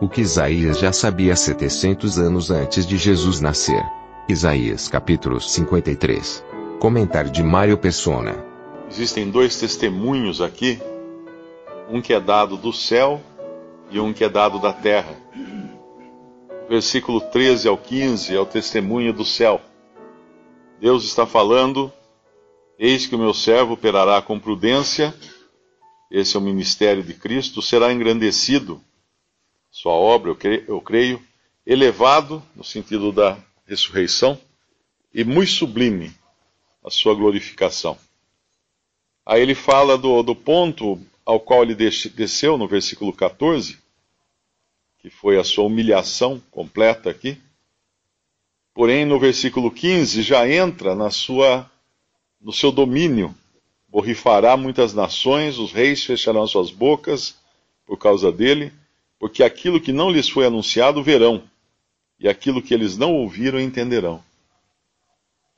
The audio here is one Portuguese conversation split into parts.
O que Isaías já sabia 700 anos antes de Jesus nascer. Isaías capítulo 53. Comentário de Mário Persona. Existem dois testemunhos aqui, um que é dado do céu e um que é dado da terra. Versículo 13 ao 15 é o testemunho do céu. Deus está falando: Eis que o meu servo operará com prudência, esse é o ministério de Cristo, será engrandecido, sua obra, eu creio, eu creio elevado, no sentido da ressurreição, e muito sublime a sua glorificação. Aí ele fala do, do ponto ao qual ele desceu no versículo 14, que foi a sua humilhação completa aqui. Porém, no versículo 15 já entra na sua no seu domínio. Borrifará muitas nações, os reis fecharão suas bocas por causa dele, porque aquilo que não lhes foi anunciado verão, e aquilo que eles não ouviram entenderão.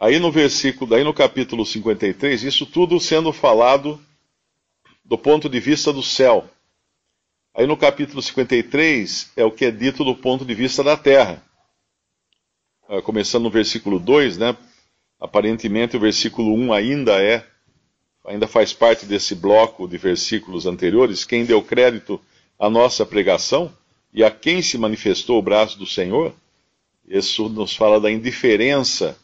Aí no versículo, daí no capítulo 53, isso tudo sendo falado do ponto de vista do céu. Aí no capítulo 53 é o que é dito do ponto de vista da terra. Ah, começando no versículo 2, né? Aparentemente o versículo 1 ainda é, ainda faz parte desse bloco de versículos anteriores. Quem deu crédito à nossa pregação e a quem se manifestou o braço do Senhor, isso nos fala da indiferença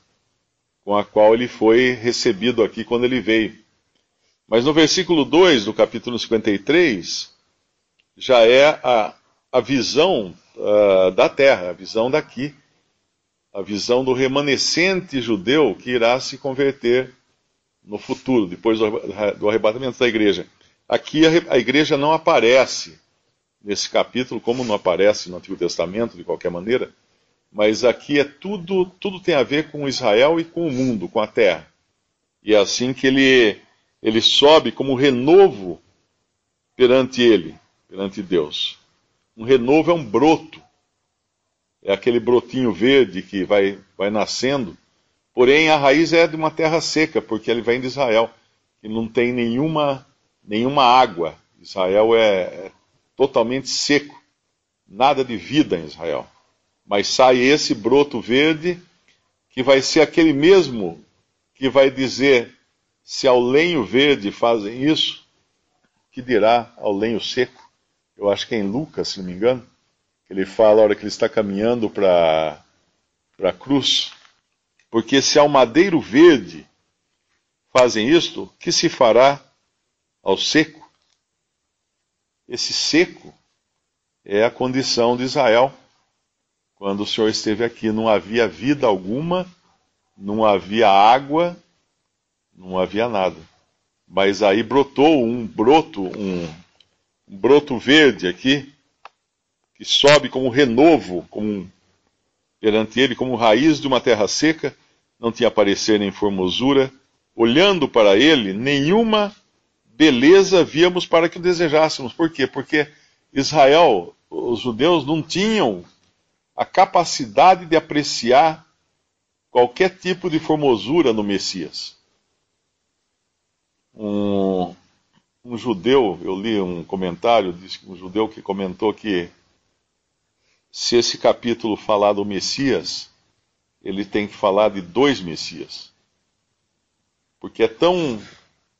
com a qual ele foi recebido aqui quando ele veio. Mas no versículo 2 do capítulo 53, já é a, a visão uh, da terra, a visão daqui, a visão do remanescente judeu que irá se converter no futuro, depois do, do arrebatamento da igreja. Aqui a, a igreja não aparece nesse capítulo, como não aparece no Antigo Testamento, de qualquer maneira, mas aqui é tudo, tudo tem a ver com Israel e com o mundo, com a terra. E é assim que ele ele sobe como renovo perante ele, perante Deus. Um renovo é um broto, é aquele brotinho verde que vai, vai nascendo, porém a raiz é de uma terra seca, porque ele vem de Israel, que não tem nenhuma, nenhuma água. Israel é, é totalmente seco, nada de vida em Israel. Mas sai esse broto verde, que vai ser aquele mesmo que vai dizer se ao lenho verde fazem isso, que dirá ao lenho seco? Eu acho que é em Lucas, se não me engano, ele fala a hora que ele está caminhando para a cruz. Porque se ao madeiro verde fazem isto, que se fará ao seco? Esse seco é a condição de Israel. Quando o Senhor esteve aqui, não havia vida alguma, não havia água, não havia nada. Mas aí brotou um broto, um, um broto verde aqui, que sobe como renovo, como perante ele, como raiz de uma terra seca, não tinha parecer nem formosura. Olhando para ele, nenhuma beleza víamos para que o desejássemos. Por quê? Porque Israel, os judeus não tinham a capacidade de apreciar qualquer tipo de formosura no Messias um, um judeu, eu li um comentário, um judeu que comentou que se esse capítulo falar do Messias, ele tem que falar de dois Messias. Porque é tão,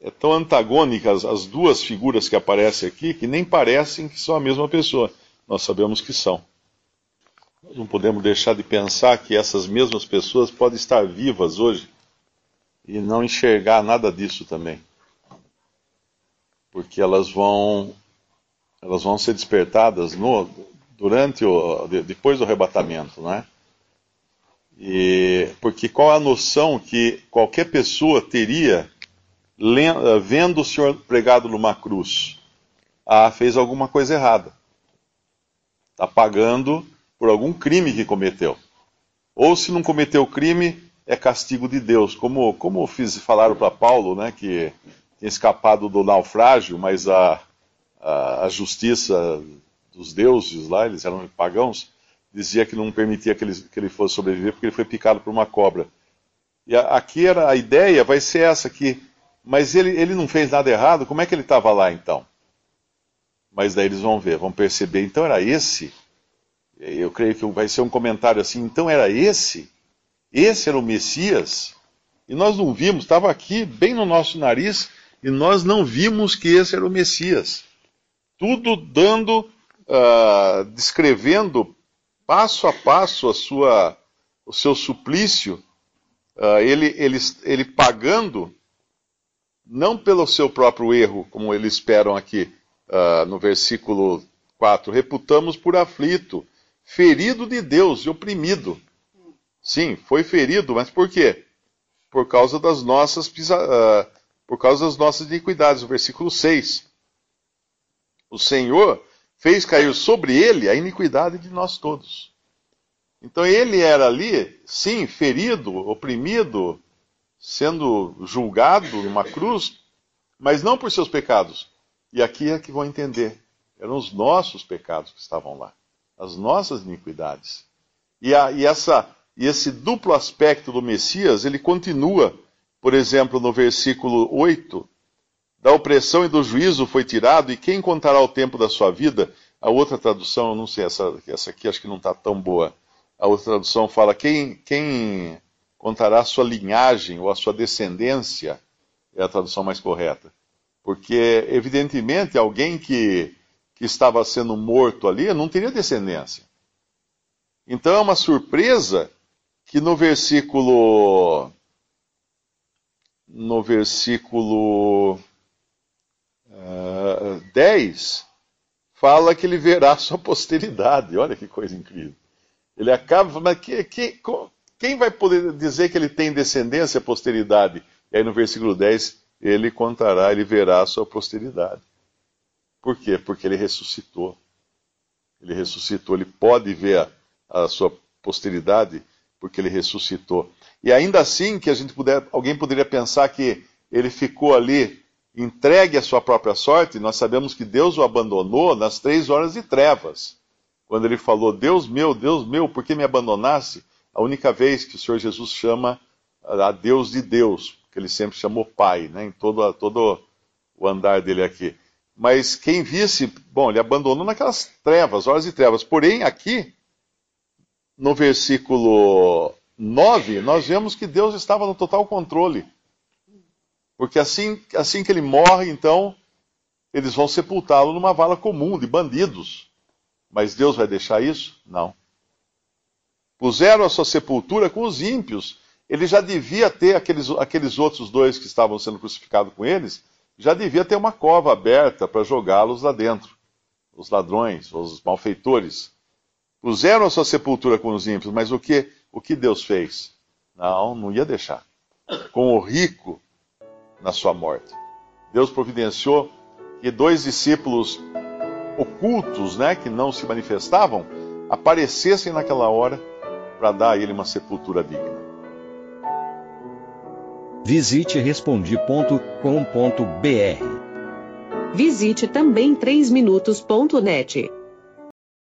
é tão antagônicas as duas figuras que aparecem aqui que nem parecem que são a mesma pessoa. Nós sabemos que são. Nós não podemos deixar de pensar que essas mesmas pessoas podem estar vivas hoje e não enxergar nada disso também porque elas vão elas vão ser despertadas no, durante o depois do arrebatamento, não é? E porque qual a noção que qualquer pessoa teria vendo o Senhor pregado numa cruz? ah, fez alguma coisa errada. Está pagando por algum crime que cometeu. Ou se não cometeu crime, é castigo de Deus. Como, como fiz, falaram para Paulo, né, que tinha escapado do naufrágio, mas a, a, a, justiça dos deuses lá, eles eram pagãos, dizia que não permitia que ele, que ele fosse sobreviver porque ele foi picado por uma cobra. E a, aqui era a ideia vai ser essa que, mas ele, ele não fez nada errado, como é que ele estava lá então? Mas daí eles vão ver, vão perceber, então era esse. Eu creio que vai ser um comentário assim, então era esse? Esse era o Messias? E nós não vimos, estava aqui bem no nosso nariz, e nós não vimos que esse era o Messias. Tudo dando, uh, descrevendo passo a passo a sua, o seu suplício, uh, ele, ele, ele pagando, não pelo seu próprio erro, como eles esperam aqui uh, no versículo 4, reputamos por aflito, ferido de Deus e oprimido. Sim, foi ferido, mas por quê? Por causa das nossas uh, por causa das nossas iniquidades. O versículo 6. O Senhor fez cair sobre ele a iniquidade de nós todos. Então ele era ali, sim, ferido, oprimido, sendo julgado numa cruz, mas não por seus pecados. E aqui é que vão entender. Eram os nossos pecados que estavam lá, as nossas iniquidades. E, a, e, essa, e esse duplo aspecto do Messias, ele continua por exemplo, no versículo 8, da opressão e do juízo foi tirado, e quem contará o tempo da sua vida? A outra tradução, eu não sei, essa, essa aqui acho que não está tão boa. A outra tradução fala: quem, quem contará a sua linhagem ou a sua descendência? É a tradução mais correta. Porque, evidentemente, alguém que, que estava sendo morto ali não teria descendência. Então é uma surpresa que no versículo no versículo uh, eh, 10, fala que ele verá sua posteridade. Olha que coisa incrível. Ele acaba, mas que, que, quem vai poder dizer que ele tem descendência, posteridade? E aí no versículo 10, ele contará, ele verá a sua posteridade. Por quê? Porque ele ressuscitou. Ele ressuscitou, ele pode ver a, a sua posteridade porque ele ressuscitou. E ainda assim que a gente puder, alguém poderia pensar que ele ficou ali entregue à sua própria sorte, nós sabemos que Deus o abandonou nas três horas de trevas. Quando ele falou, Deus meu, Deus meu, por que me abandonasse? A única vez que o Senhor Jesus chama a Deus de Deus, que ele sempre chamou Pai, né, em todo, todo o andar dele aqui. Mas quem visse, bom, ele abandonou naquelas trevas, horas de trevas. Porém, aqui, no versículo 9, nós vemos que Deus estava no total controle. Porque assim, assim que ele morre, então, eles vão sepultá-lo numa vala comum de bandidos. Mas Deus vai deixar isso? Não. Puseram a sua sepultura com os ímpios. Ele já devia ter, aqueles, aqueles outros dois que estavam sendo crucificados com eles, já devia ter uma cova aberta para jogá-los lá dentro. Os ladrões, os malfeitores. Puseram a sua sepultura com os ímpios, mas o que o que Deus fez? Não, não ia deixar. Com o rico na sua morte. Deus providenciou que dois discípulos ocultos, né, que não se manifestavam, aparecessem naquela hora para dar a ele uma sepultura digna. Visite respondi.com.br. Visite também 3minutos.net.